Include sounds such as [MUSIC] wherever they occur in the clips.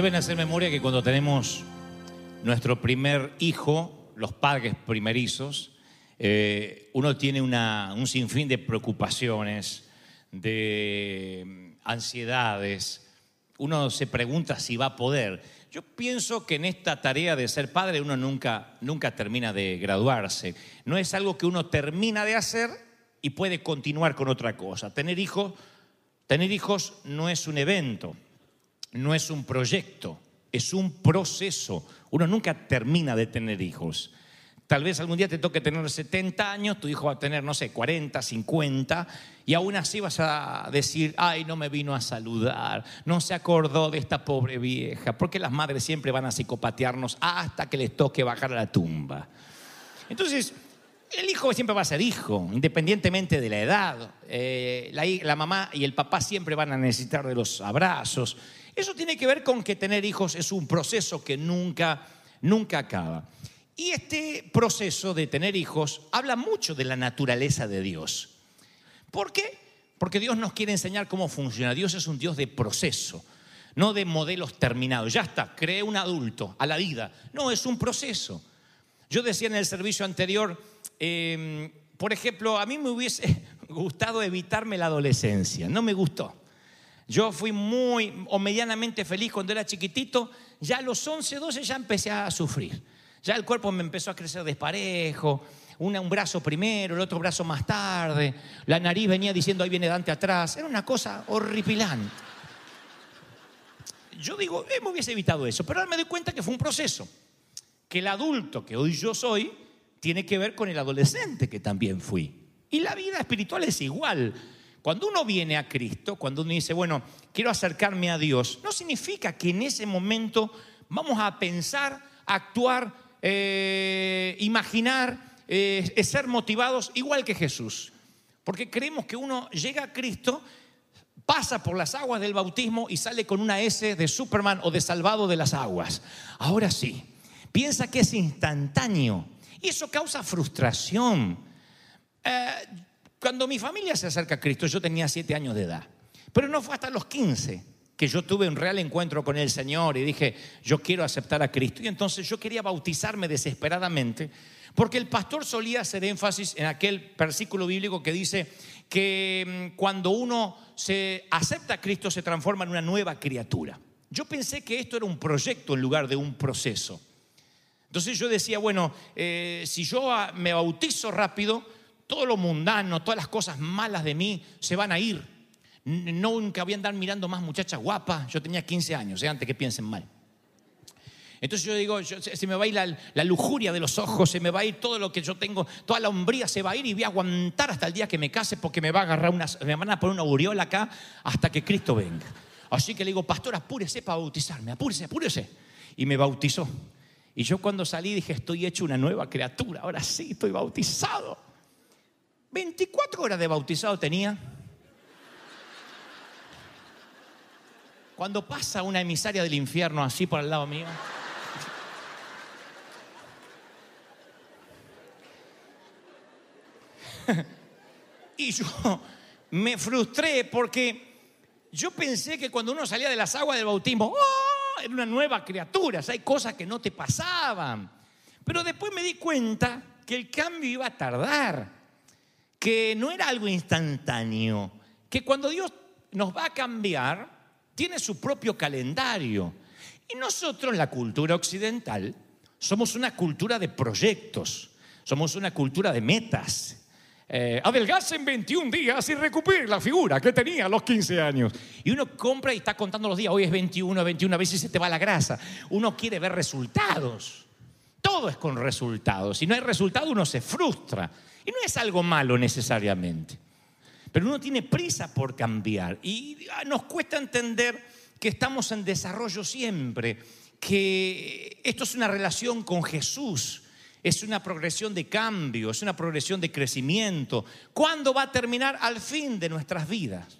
Deben hacer memoria que cuando tenemos nuestro primer hijo, los padres primerizos, eh, uno tiene una- un sinfín de preocupaciones, de mm, ansiedades. Uno se pregunta si va a poder. Yo pienso que en esta tarea de ser padre uno nunca, nunca termina de graduarse. No es algo que uno termina de hacer y puede continuar con otra cosa. Tener hijos, tener hijos no es un evento no es un proyecto, es un proceso. Uno nunca termina de tener hijos. Tal vez algún día te toque tener 70 años, tu hijo va a tener, no sé, 40, 50, y aún así vas a decir, ay, no me vino a saludar, no se acordó de esta pobre vieja, porque las madres siempre van a psicopatearnos hasta que les toque bajar a la tumba. Entonces, el hijo siempre va a ser hijo, independientemente de la edad. Eh, la, la mamá y el papá siempre van a necesitar de los abrazos. Eso tiene que ver con que tener hijos es un proceso que nunca, nunca acaba. Y este proceso de tener hijos habla mucho de la naturaleza de Dios. ¿Por qué? Porque Dios nos quiere enseñar cómo funciona. Dios es un Dios de proceso, no de modelos terminados. Ya está, creé un adulto a la vida. No, es un proceso. Yo decía en el servicio anterior, eh, por ejemplo, a mí me hubiese [LAUGHS] gustado evitarme la adolescencia, no me gustó. Yo fui muy o medianamente feliz cuando era chiquitito, ya a los 11, 12 ya empecé a sufrir. Ya el cuerpo me empezó a crecer desparejo, una- un brazo primero, el otro brazo más tarde, la nariz venía diciendo ahí viene Dante atrás, era una cosa horripilante. Yo digo, eh, me hubiese evitado eso, pero ahora me doy cuenta que fue un proceso que el adulto que hoy yo soy tiene que ver con el adolescente que también fui. Y la vida espiritual es igual. Cuando uno viene a Cristo, cuando uno dice, bueno, quiero acercarme a Dios, no significa que en ese momento vamos a pensar, actuar, eh, imaginar, eh, ser motivados igual que Jesús. Porque creemos que uno llega a Cristo, pasa por las aguas del bautismo y sale con una S de Superman o de salvado de las aguas. Ahora sí, piensa que es instantáneo eso causa frustración. Eh, cuando mi familia se acerca a Cristo, yo tenía siete años de edad, pero no fue hasta los 15 que yo tuve un real encuentro con el Señor y dije, yo quiero aceptar a Cristo. Y entonces yo quería bautizarme desesperadamente, porque el pastor solía hacer énfasis en aquel versículo bíblico que dice que mm, cuando uno se acepta a Cristo se transforma en una nueva criatura. Yo pensé que esto era un proyecto en lugar de un proceso. Entonces yo decía, bueno, eh, si yo me bautizo rápido, todo lo mundano, todas las cosas malas de mí se van a ir. Nunca voy a andar mirando más muchachas guapas. Yo tenía 15 años, eh, antes que piensen mal. Entonces yo digo, se me va a ir la, la lujuria de los ojos, se me va a ir todo lo que yo tengo, toda la hombría se va a ir y voy a aguantar hasta el día que me case porque me va a agarrar una, me van a poner una aureola acá hasta que Cristo venga. Así que le digo, pastor, apúrese para bautizarme, apúrese, apúrese. Y me bautizó. Y yo cuando salí dije, estoy hecho una nueva criatura, ahora sí, estoy bautizado. 24 horas de bautizado tenía. Cuando pasa una emisaria del infierno así por al lado mío. y yo me frustré porque yo pensé que cuando uno salía de las aguas del bautismo, ¡oh! era una nueva criatura, o sea, hay cosas que no te pasaban. Pero después me di cuenta que el cambio iba a tardar, que no era algo instantáneo, que cuando Dios nos va a cambiar, tiene su propio calendario. Y nosotros, la cultura occidental, somos una cultura de proyectos, somos una cultura de metas. Eh, en 21 días y recupere la figura que tenía a los 15 años. Y uno compra y está contando los días, hoy es 21, 21, a veces se te va la grasa. Uno quiere ver resultados. Todo es con resultados. Si no hay resultado, uno se frustra. Y no es algo malo necesariamente. Pero uno tiene prisa por cambiar. Y ah, nos cuesta entender que estamos en desarrollo siempre, que esto es una relación con Jesús. Es una progresión de cambio, es una progresión de crecimiento. ¿Cuándo va a terminar? Al fin de nuestras vidas.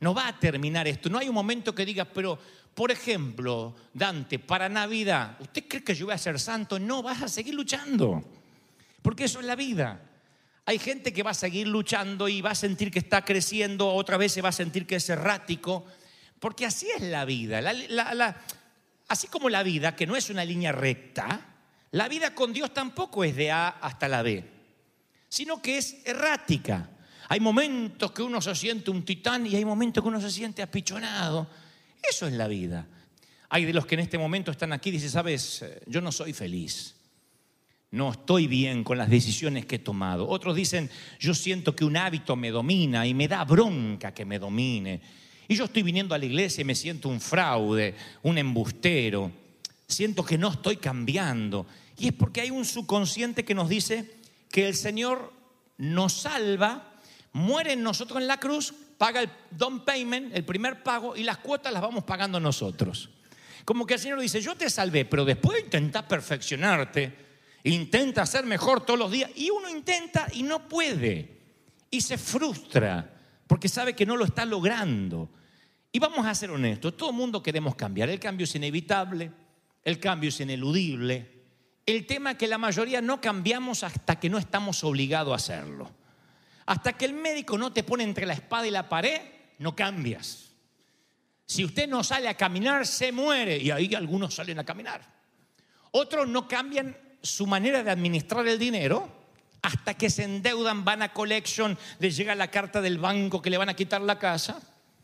No va a terminar esto. No hay un momento que diga, pero, por ejemplo, Dante, para Navidad, ¿usted cree que yo voy a ser santo? No, vas a seguir luchando. Porque eso es la vida. Hay gente que va a seguir luchando y va a sentir que está creciendo, otra vez se va a sentir que es errático, porque así es la vida. Así como la vida, que no es una línea recta, la vida con Dios tampoco es de A hasta la B, sino que es errática. Hay momentos que uno se siente un titán y hay momentos que uno se siente apichonado. Eso es la vida. Hay de los que en este momento están aquí y dicen, sabes, yo no soy feliz. No estoy bien con las decisiones que he tomado. Otros dicen, yo siento que un hábito me domina y me da bronca que me domine. Y yo estoy viniendo a la iglesia y me siento un fraude, un embustero. Siento que no estoy cambiando. Y es porque hay un subconsciente que nos dice que el Señor nos salva, muere en nosotros en la cruz, paga el down payment, el primer pago, y las cuotas las vamos pagando nosotros. Como que el Señor dice, yo te salvé, pero después intenta perfeccionarte, intenta ser mejor todos los días, y uno intenta y no puede, y se frustra, porque sabe que no lo está logrando. Y vamos a ser honestos, todo el mundo queremos cambiar, el cambio es inevitable, el cambio es ineludible. El tema es que la mayoría no cambiamos hasta que no estamos obligados a hacerlo. Hasta que el médico no te pone entre la espada y la pared, no cambias. Si usted no sale a caminar, se muere. Y ahí algunos salen a caminar. Otros no cambian su manera de administrar el dinero hasta que se endeudan, van a collection, les llega la carta del banco que le van a quitar la casa.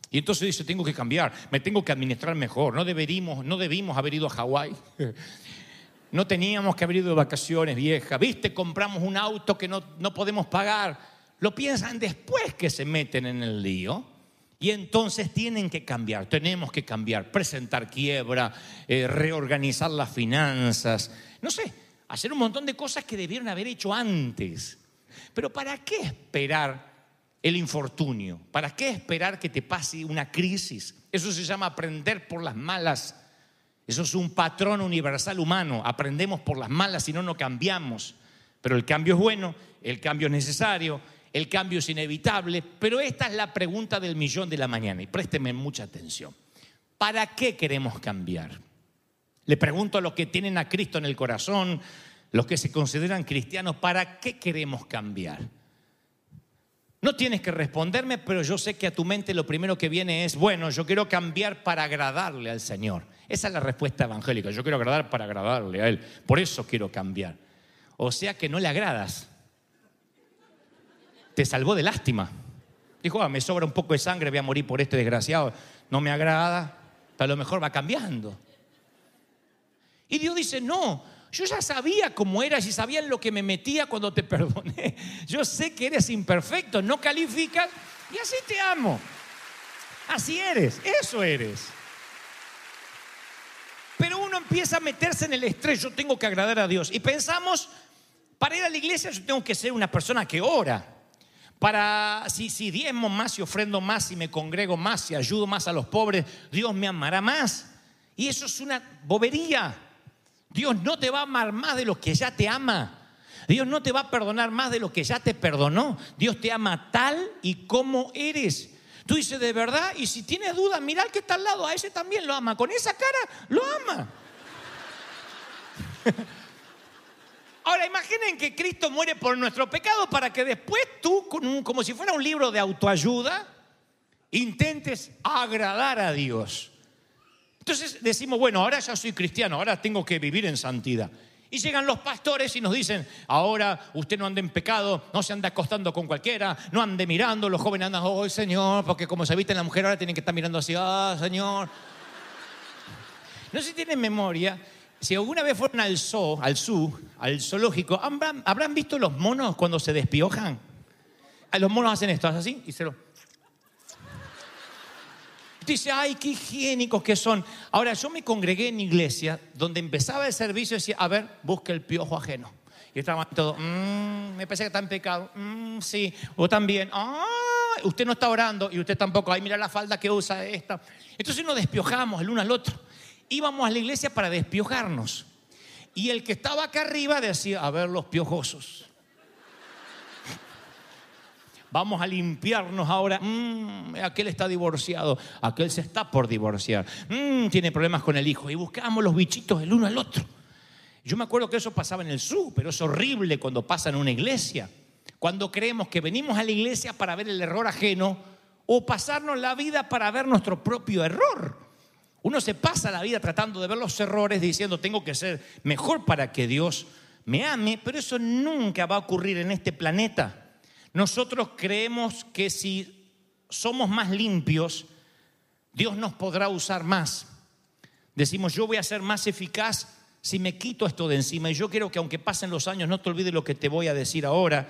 Y entonces dice, tengo que cambiar, me tengo que administrar mejor. No deberíamos, no debimos haber ido a Hawái. [LAUGHS] No teníamos que haber ido de vacaciones, vieja. ¿Viste? Compramos un auto que no, no podemos pagar. Lo piensan después que se meten en el lío. Y entonces tienen que cambiar, tenemos que cambiar, presentar quiebra, eh, reorganizar las finanzas, no sé, hacer un montón de cosas que debieron haber hecho antes. Pero ¿para qué esperar el infortunio? ¿Para qué esperar que te pase una crisis? Eso se llama aprender por las malas. Eso es un patrón universal humano. Aprendemos por las malas si no, no cambiamos. Pero el cambio es bueno, el cambio es necesario, el cambio es inevitable. Pero esta es la pregunta del millón de la mañana y présteme mucha atención. ¿Para qué queremos cambiar? Le pregunto a los que tienen a Cristo en el corazón, los que se consideran cristianos, ¿para qué queremos cambiar? No tienes que responderme, pero yo sé que a tu mente lo primero que viene es, bueno, yo quiero cambiar para agradarle al Señor. Esa es la respuesta evangélica, yo quiero agradar para agradarle a Él, por eso quiero cambiar. O sea que no le agradas. Te salvó de lástima. Dijo, ah, me sobra un poco de sangre, voy a morir por este desgraciado, no me agrada, a lo mejor va cambiando. Y Dios dice, no, yo ya sabía cómo eras y sabía en lo que me metía cuando te [LAUGHS] perdoné. Yo sé que eres imperfecto, no calificas y así te amo. Así eres, eso eres. Pero uno empieza a meterse en el estrés, yo tengo que agradar a Dios. Y pensamos, para ir a la iglesia yo tengo que ser una persona que ora. Para, si, si diezmo más, si ofrendo más, si me congrego más, si ayudo más a los pobres, Dios me amará más. Y eso es una bobería. Dios no te va a amar más de lo que ya te ama. Dios no te va a perdonar más de lo que ya te perdonó. Dios te ama tal y como eres. Tú dices, de verdad, y si tienes dudas, mira al que está al lado, a ese también lo ama. Con esa cara, lo ama. [LAUGHS] Ahora imaginen que Cristo muere por nuestro pecado para que después tú, como si fuera un libro de autoayuda, intentes agradar a Dios. Entonces decimos, bueno, ahora ya soy cristiano, ahora tengo que vivir en santidad. Y llegan los pastores y nos dicen, ahora usted no ande en pecado, no se anda acostando con cualquiera, no ande mirando, los jóvenes andan, oh Señor, porque como se viste en la mujer ahora tienen que estar mirando así, ah Señor. No sé si tienen memoria, si alguna vez fueron al zoo, al zoo, zoológico, ¿habrán, visto los monos cuando se despiojan? Los monos hacen esto, así y se lo... Dice, ay, qué higiénicos que son. Ahora, yo me congregué en iglesia donde empezaba el servicio y decía, a ver, busque el piojo ajeno. Y estaban todos, "Mm, me parece que está en pecado. Mm, sí, o también, ah, usted no está orando y usted tampoco. Ay, mira la falda que usa esta. Entonces nos despiojamos el uno al otro. Íbamos a la iglesia para despiojarnos. Y el que estaba acá arriba decía, a ver los piojosos. Vamos a limpiarnos ahora. Mm, aquel está divorciado, aquel se está por divorciar. Mm, tiene problemas con el hijo. Y buscábamos los bichitos el uno al otro. Yo me acuerdo que eso pasaba en el sur, pero es horrible cuando pasa en una iglesia. Cuando creemos que venimos a la iglesia para ver el error ajeno o pasarnos la vida para ver nuestro propio error. Uno se pasa la vida tratando de ver los errores diciendo tengo que ser mejor para que Dios me ame, pero eso nunca va a ocurrir en este planeta. Nosotros creemos que si somos más limpios, Dios nos podrá usar más. Decimos, yo voy a ser más eficaz si me quito esto de encima. Y yo quiero que aunque pasen los años, no te olvides lo que te voy a decir ahora.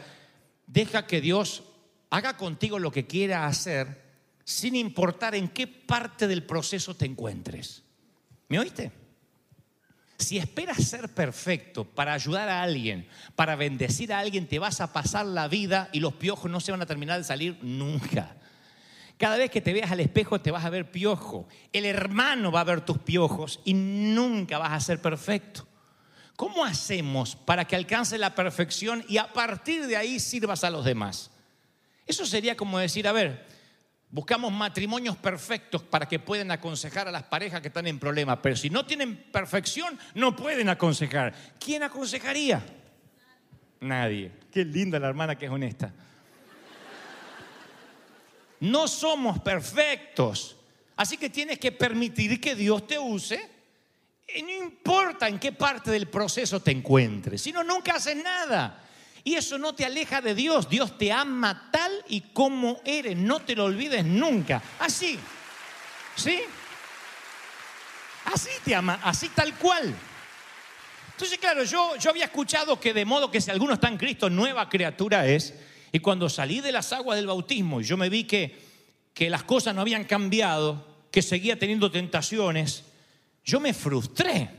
Deja que Dios haga contigo lo que quiera hacer, sin importar en qué parte del proceso te encuentres. ¿Me oíste? Si esperas ser perfecto para ayudar a alguien, para bendecir a alguien, te vas a pasar la vida y los piojos no se van a terminar de salir nunca. Cada vez que te veas al espejo te vas a ver piojo. El hermano va a ver tus piojos y nunca vas a ser perfecto. ¿Cómo hacemos para que alcance la perfección y a partir de ahí sirvas a los demás? Eso sería como decir, a ver, buscamos matrimonios perfectos para que puedan aconsejar a las parejas que están en problemas, pero si no tienen perfección, no pueden aconsejar. ¿Quién aconsejaría? Nadie. Qué linda la hermana que es honesta. No somos perfectos. Así que tienes que permitir que Dios te use. Y no importa en qué parte del proceso te encuentres. Si no, nunca haces nada. Y eso no te aleja de Dios. Dios te ama tal y como eres. No te lo olvides nunca. Así. ¿Sí? Así te ama. Así tal cual. Entonces, claro, yo, yo había escuchado que de modo que si alguno está en Cristo, nueva criatura es. Y cuando salí de las aguas del bautismo y yo me vi que, que las cosas no habían cambiado, que seguía teniendo tentaciones, yo me frustré.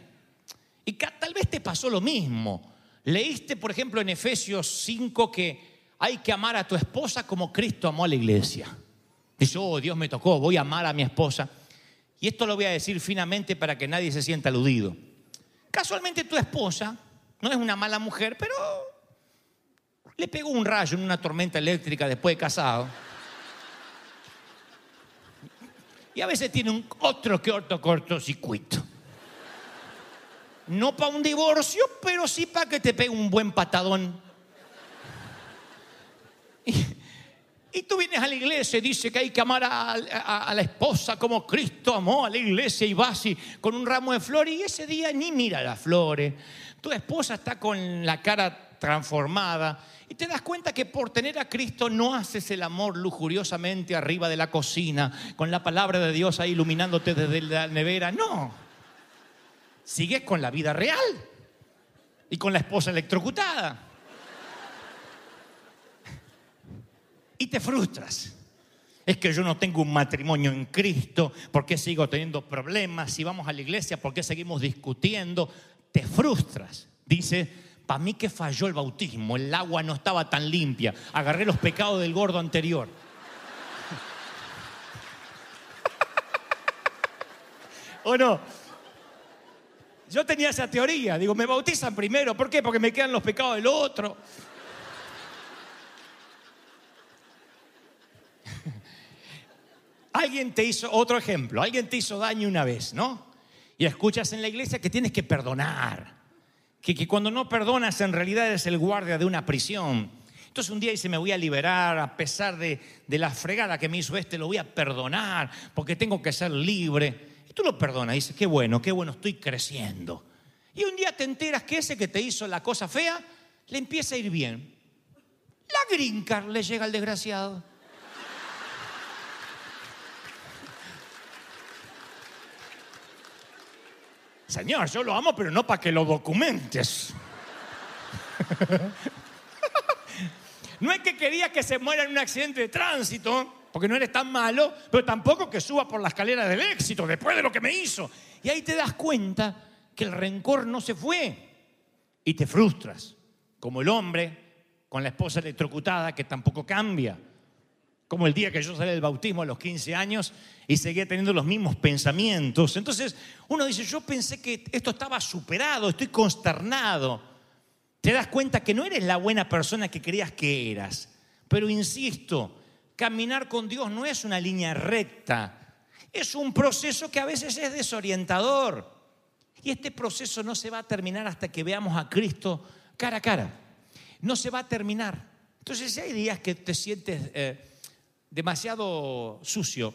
Y tal vez te pasó lo mismo. Leíste, por ejemplo, en Efesios 5 que hay que amar a tu esposa como Cristo amó a la iglesia. Dice, oh, Dios me tocó, voy a amar a mi esposa. Y esto lo voy a decir finamente para que nadie se sienta aludido. Casualmente tu esposa no es una mala mujer, pero le pegó un rayo en una tormenta eléctrica después de casado. Y a veces tiene un otro que otro cortocircuito. No para un divorcio, pero sí para que te pegue un buen patadón. Y, y tú vienes a la iglesia y dice que hay que amar a, a- la esposa como Cristo amó a la iglesia y vas y con un ramo de flores y ese día ni mira las flores. Tu esposa está con la cara transformada y te das cuenta que por tener a Cristo no haces el amor lujuriosamente arriba de la cocina con la palabra de Dios ahí iluminándote desde la nevera. No. Sigues con la vida real y con la esposa electrocutada. y te frustras. Es que yo no tengo un matrimonio en Cristo, ¿por qué sigo teniendo problemas? Si vamos a la iglesia, ¿por qué seguimos discutiendo? Te frustras. Dice, para mí que falló el bautismo, el agua no estaba tan limpia, agarré los pecados del gordo anterior. [LAUGHS] ¿O no? Yo tenía esa teoría, digo, me bautizan primero, ¿por qué? Porque me quedan los pecados del otro. [LAUGHS] Alguien te hizo, otro ejemplo, alguien te hizo daño una vez, ¿no? Y escuchas en la iglesia que tienes que perdonar. Que, que cuando no perdonas en realidad eres el guardia de una prisión. Entonces un día dice, me voy a liberar a pesar de, de la fregada que me hizo este, lo voy a perdonar porque tengo que ser libre. Tú lo perdonas, dices, qué bueno, qué bueno, estoy creciendo. Y un día te enteras que ese que te hizo la cosa fea le empieza a ir bien. La green le llega al desgraciado. Señor, yo lo amo, pero no para que lo documentes. [LAUGHS] No es que quería que se muera en un accidente de tránsito, porque no eres tan malo, pero tampoco que suba por la escalera del éxito después de lo que me hizo. Y ahí te das cuenta que el rencor no se fue y te frustras, como el hombre con la esposa electrocutada que tampoco cambia. Como el día que yo salí del bautismo a los 15 años y seguía teniendo los mismos pensamientos. Entonces uno dice, yo pensé que esto estaba superado, estoy consternado. Te das cuenta que no eres la buena persona que creías que eras. Pero insisto, caminar con Dios no es una línea recta. Es un proceso que a veces es desorientador. Y este proceso no se va a terminar hasta que veamos a Cristo cara a cara. No se va a terminar. Entonces, si hay días que te sientes eh, demasiado sucio,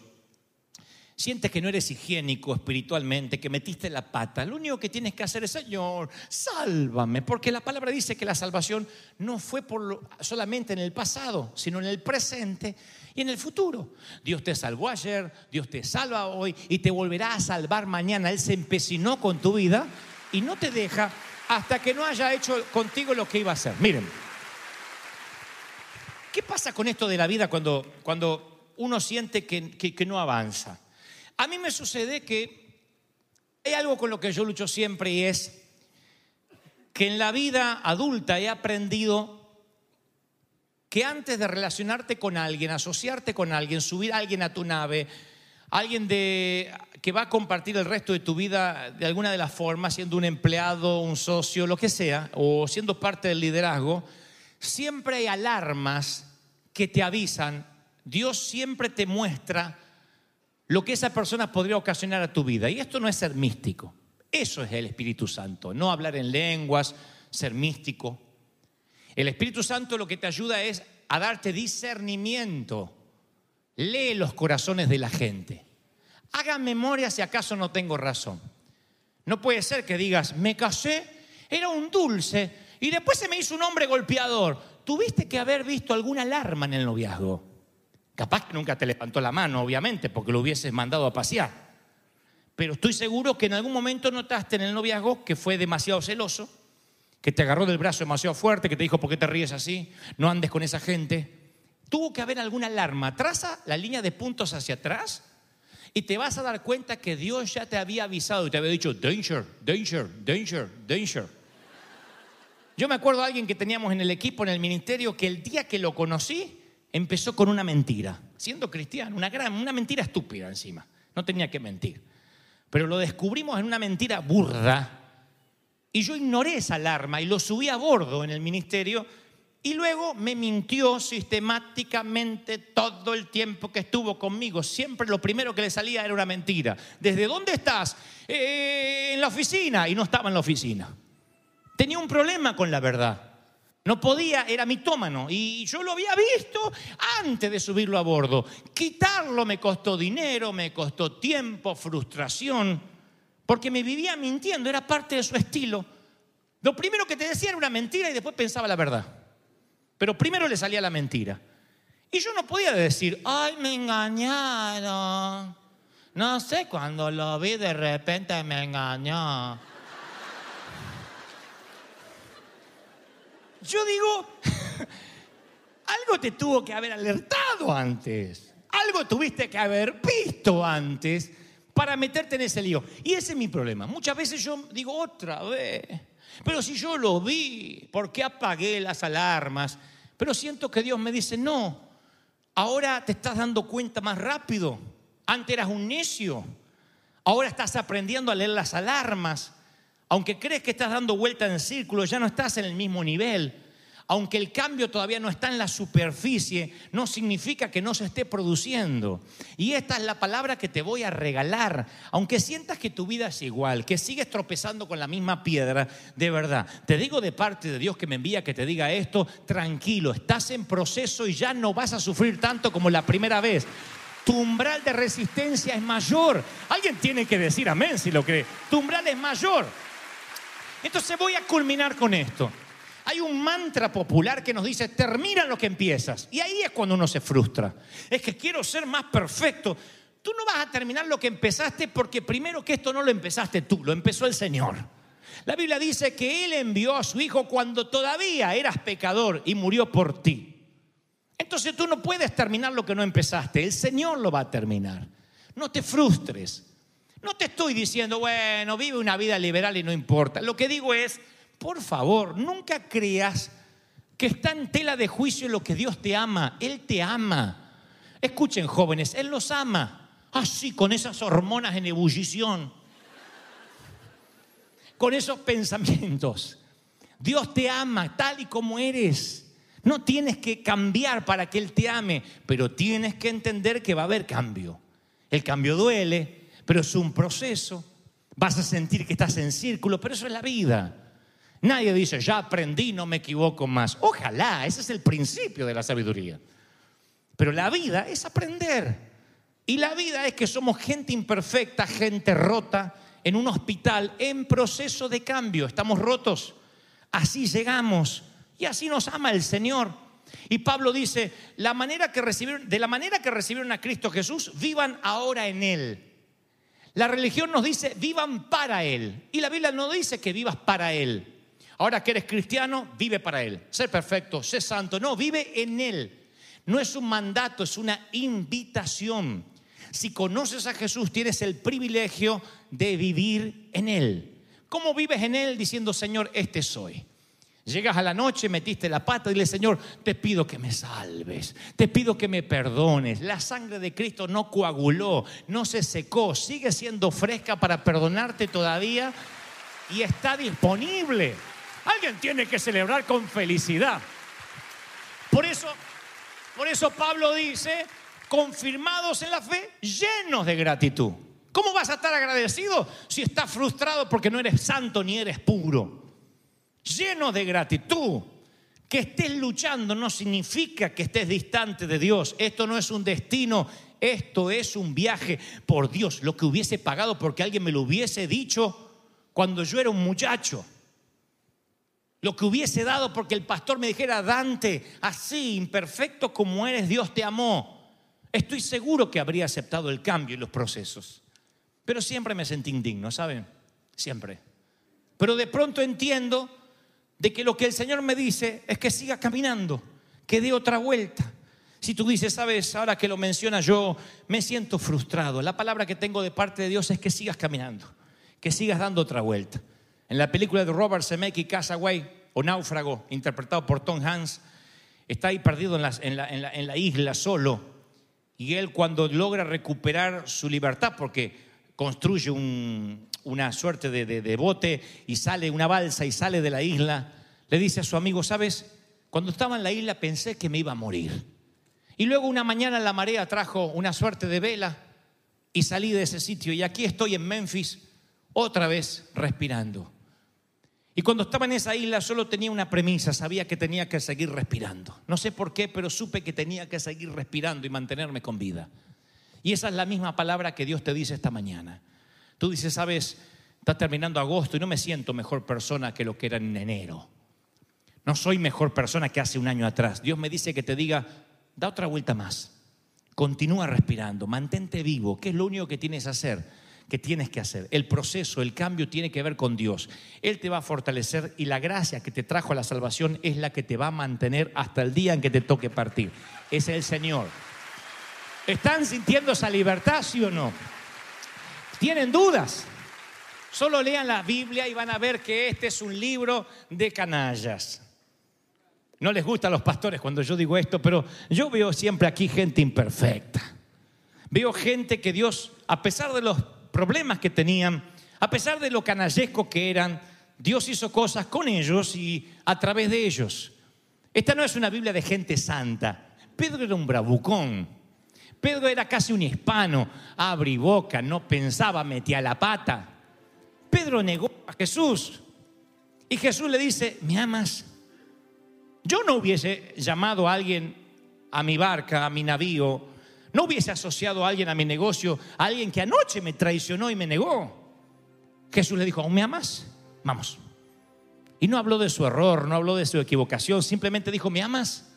sientes que no eres higiénico espiritualmente, que metiste la pata, lo único que tienes que hacer es, Señor, sálvame, porque la palabra dice que la salvación no fue por lo- solamente en el pasado, sino en el presente y en el futuro. Dios te salvó ayer, Dios te salva hoy y te volverá a salvar mañana. Él se empecinó con tu vida y no te deja hasta que no haya hecho contigo lo que iba a hacer. Miren, ¿qué pasa con esto de la vida cuando, cuando uno siente que, que- que no avanza? A mí me sucede que hay algo con lo que yo lucho siempre y es que en la vida adulta he aprendido que antes de relacionarte con alguien, asociarte con alguien, subir a alguien a tu nave, alguien de, que va a compartir el resto de tu vida de alguna de las formas, siendo un empleado, un socio, lo que sea, o siendo parte del liderazgo, siempre hay alarmas que te avisan. Dios siempre te muestra lo que esa persona podría ocasionar a tu vida. Y esto no es ser místico. Eso es el Espíritu Santo. No hablar en lenguas, ser místico. El Espíritu Santo lo que te ayuda es a darte discernimiento. Lee los corazones de la gente. Haga memoria si acaso no tengo razón. No puede ser que digas, me casé, era un dulce y después se me hizo un hombre golpeador. Tuviste que haber visto alguna alarma en el noviazgo. Capaz que nunca te levantó la mano, obviamente, porque lo hubieses mandado a pasear. Pero estoy seguro que en algún momento notaste en el noviazgo que fue demasiado celoso, que te agarró del brazo demasiado fuerte, que te dijo, ¿por qué te ríes así? No andes con esa gente. Tuvo que haber alguna alarma. Traza la línea de puntos hacia atrás y te vas a dar cuenta que Dios ya te había avisado y te había dicho, danger, danger, danger, danger. Yo me acuerdo de alguien que teníamos en el equipo, en el ministerio, que el día que lo conocí, empezó con una mentira, siendo cristiano, una, gran, una mentira estúpida encima. No tenía que mentir. Pero lo descubrimos en una mentira burda. Y yo ignoré esa alarma y lo subí a bordo en el ministerio. Y luego me mintió sistemáticamente todo el tiempo que estuvo conmigo. Siempre lo primero que le salía era una mentira. ¿Desde dónde estás? "Eh, en la oficina. Y no estaba en la oficina. Tenía un problema con la verdad. No podía, era mitómano. Y yo lo había visto antes de subirlo a bordo. Quitarlo me costó dinero, me costó tiempo, frustración, porque me vivía mintiendo, era parte de su estilo. Lo primero que te decía era una mentira y después pensaba la verdad. Pero primero le salía la mentira. Y yo no podía decir, ay, me engañaron. No sé, cuando lo vi de repente me engañó. Yo digo, [LAUGHS] algo te tuvo que haber alertado antes. Algo tuviste que haber visto antes para meterte en ese lío. Y ese es mi problema. Muchas veces yo digo otra vez. Pero si yo lo vi, ¿por qué apagué las alarmas? Pero siento que Dios me dice, no, ahora te estás dando cuenta más rápido. Antes eras un necio. Ahora estás aprendiendo a leer las alarmas. Aunque crees que estás dando vuelta en círculo, ya no estás en el mismo nivel. Aunque el cambio todavía no está en la superficie, no significa que no se esté produciendo. Y esta es la palabra que te voy a regalar. Aunque sientas que tu vida es igual, que sigues tropezando con la misma piedra, de verdad, te digo de parte de Dios que me envía que te diga esto, tranquilo, estás en proceso y ya no vas a sufrir tanto como la primera vez. Tu umbral de resistencia es mayor. Alguien tiene que decir amén si lo cree. Tu umbral es mayor. Entonces voy a culminar con esto. Hay un mantra popular que nos dice, termina lo que empiezas. Y ahí es cuando uno se frustra. Es que quiero ser más perfecto. Tú no vas a terminar lo que empezaste porque primero que esto no lo empezaste tú, lo empezó el Señor. La Biblia dice que Él envió a su Hijo cuando todavía eras pecador y murió por ti. Entonces tú no puedes terminar lo que no empezaste, el Señor lo va a terminar. No te frustres. No te estoy diciendo, bueno, vive una vida liberal y no importa. Lo que digo es, por favor, nunca creas que está en tela de juicio lo que Dios te ama. Él te ama. Escuchen, jóvenes, Él los ama. Así, con esas hormonas en ebullición. Con esos pensamientos. Dios te ama tal y como eres. No tienes que cambiar para que Él te ame, pero tienes que entender que va a haber cambio. El cambio duele, pero es un proceso. Vas a sentir que estás en círculo, pero eso es la vida. Nadie dice, ya aprendí, no me equivoco más. Ojalá, ese es el principio de la sabiduría. Pero la vida es aprender. Y la vida es que somos gente imperfecta, gente rota, en un hospital, en proceso de cambio. Estamos rotos. Así llegamos. Y así nos ama el Señor. Y Pablo dice, la manera que recibieron, de la manera que recibieron a Cristo Jesús, vivan ahora en Él. La religión nos dice, vivan para Él. Y la Biblia no dice que vivas para Él. Ahora que eres cristiano, vive para Él. Sé perfecto, sé santo. No, vive en Él. No es un mandato, es una invitación. Si conoces a Jesús, tienes el privilegio de vivir en Él. ¿Cómo vives en Él diciendo, Señor, este soy? Llegas a la noche, metiste la pata y dile, Señor, te pido que me salves, te pido que me perdones. La sangre de Cristo no coaguló, no se secó, sigue siendo fresca para perdonarte todavía y está disponible. Alguien tiene que celebrar con felicidad. Por eso, por eso Pablo dice, confirmados en la fe, llenos de gratitud. ¿Cómo vas a estar agradecido si estás frustrado porque no eres santo ni eres puro? Lleno de gratitud. Que estés luchando no significa que estés distante de Dios. Esto no es un destino, esto es un viaje por Dios. Lo que hubiese pagado porque alguien me lo hubiese dicho cuando yo era un muchacho. Lo que hubiese dado porque el pastor me dijera, Dante, así, imperfecto como eres, Dios te amó. Estoy seguro que habría aceptado el cambio y los procesos. Pero siempre me sentí indigno, ¿saben? Siempre. Pero de pronto entiendo de que lo que el Señor me dice es que siga caminando, que dé otra vuelta. Si tú dices, sabes, ahora que lo menciona yo, me siento frustrado. La palabra que tengo de parte de Dios es que sigas caminando, que sigas dando otra vuelta. En la película de Robert Zemeckis, Castaway o Náufrago, interpretado por Tom Hanks, está ahí perdido en la, en la isla solo. Y él cuando logra recuperar su libertad, porque construye un, una suerte de, bote y sale una balsa y sale de la isla, le dice a su amigo, ¿sabes? Cuando estaba en la isla pensé que me iba a morir. Y luego una mañana la marea trajo una suerte de vela y salí de ese sitio y aquí estoy en Memphis otra vez respirando. Y cuando estaba en esa isla solo tenía una premisa, sabía que tenía que seguir respirando. No sé por qué, pero supe que tenía que seguir respirando y mantenerme con vida. Y esa es la misma palabra que Dios te dice esta mañana. Tú dices, sabes, está terminando agosto y no me siento mejor persona que lo que era en enero. No soy mejor persona que hace un año atrás. Dios me dice que te diga, da otra vuelta más. Continúa respirando, mantente vivo, ¿Qué es lo único que tienes que hacer, que tienes que hacer. El proceso, el cambio tiene que ver con Dios. Él te va a fortalecer y la gracia que te trajo a la salvación es la que te va a mantener hasta el día en que te toque partir. Es el Señor. ¿Están sintiendo esa libertad, sí o no? ¿Tienen dudas? Solo lean la Biblia y van a ver que este es un libro de canallas. No les gusta a los pastores cuando yo digo esto, pero yo veo siempre aquí gente imperfecta. Veo gente que Dios, a pesar de los problemas que tenían, a pesar de lo canallesco que eran, Dios hizo cosas con ellos y a través de ellos. Esta no es una Biblia de gente santa. Pedro era un bravucón. Pedro era casi un hispano, abrí boca, no pensaba, metía la pata. Pedro negó a Jesús y Jesús le dice, ¿me amas? Yo no hubiese llamado a alguien a mi barca, a mi navío, no hubiese asociado a alguien a mi negocio, a alguien que anoche me traicionó y me negó. Jesús le dijo, ¿aún me amas? Vamos, Y no habló de su error, no habló de su equivocación, simplemente dijo, ¿me amas?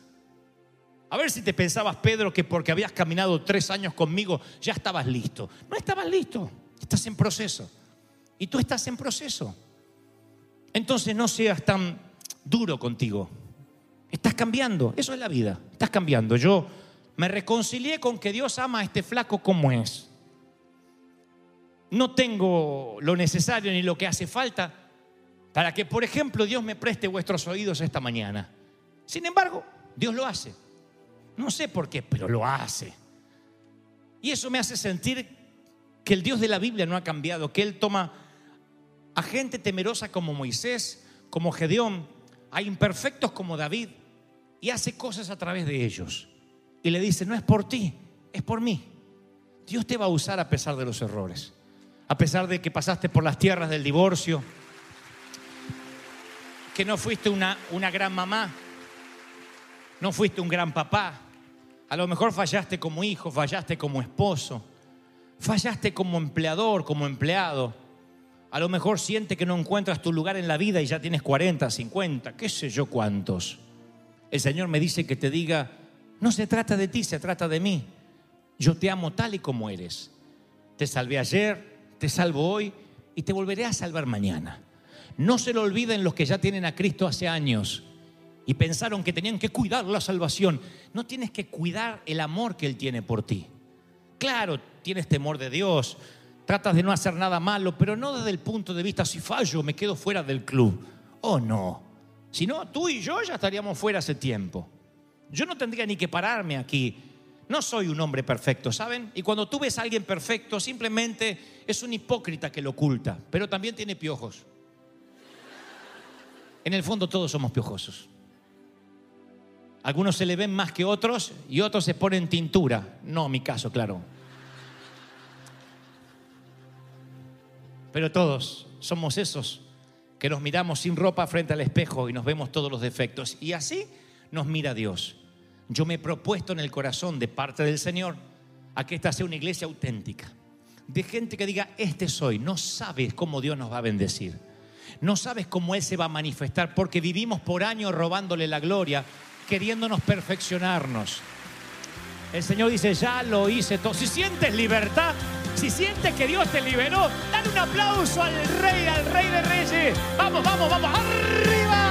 A ver si te pensabas, Pedro, que porque habías caminado tres años conmigo ya estabas listo. No estabas listo, estás en proceso. Y tú estás en proceso. Entonces no seas tan duro contigo. Estás cambiando, eso es la vida, estás cambiando. Yo me reconcilié con que Dios ama a este flaco como es. No tengo lo necesario ni lo que hace falta para que, por ejemplo, Dios me preste vuestros oídos esta mañana. Sin embargo, Dios lo hace. No sé por qué, pero lo hace. Y eso me hace sentir que el Dios de la Biblia no ha cambiado, que Él toma a gente temerosa como Moisés, como Gedeón, a imperfectos como David, y hace cosas a través de ellos. Y le dice, no es por ti, es por mí. Dios te va a usar a pesar de los errores, a pesar de que pasaste por las tierras del divorcio, que no fuiste una, una gran mamá, no fuiste un gran papá, a lo mejor fallaste como hijo, fallaste como esposo, fallaste como empleador, como empleado. A lo mejor siente que no encuentras tu lugar en la vida y ya tienes 40, 50, qué sé yo cuántos. El Señor me dice que te diga, no se trata de ti, se trata de mí. Yo te amo tal y como eres. Te salvé ayer, te salvo hoy y te volveré a salvar mañana. No se lo olviden los que ya tienen a Cristo hace años y pensaron que tenían que cuidar la salvación. No tienes que cuidar el amor que Él tiene por ti. Claro, tienes temor de Dios, tratas de no hacer nada malo, pero no desde el punto de vista, si fallo, me quedo fuera del club. Oh, no. Si no, tú y yo ya estaríamos fuera hace tiempo. Yo no tendría ni que pararme aquí. No soy un hombre perfecto, ¿saben? Y cuando tú ves a alguien perfecto, simplemente es un hipócrita que lo oculta, pero también tiene piojos. En el fondo todos somos piojosos. Algunos se le ven más que otros y otros se ponen tintura. No, mi caso, claro. Pero todos somos esos que nos miramos sin ropa frente al espejo y nos vemos todos los defectos. Y así nos mira Dios. Yo me he propuesto en el corazón de parte del Señor a que esta sea una iglesia auténtica. De gente que diga, este soy. No sabes cómo Dios nos va a bendecir. No sabes cómo Él se va a manifestar porque vivimos por años robándole la gloria queriéndonos perfeccionarnos. El Señor dice, ya lo hice todo. Si sientes libertad, si sientes que Dios te liberó, dale un aplauso al Rey, al Rey de Reyes. Vamos, vamos, vamos, arriba.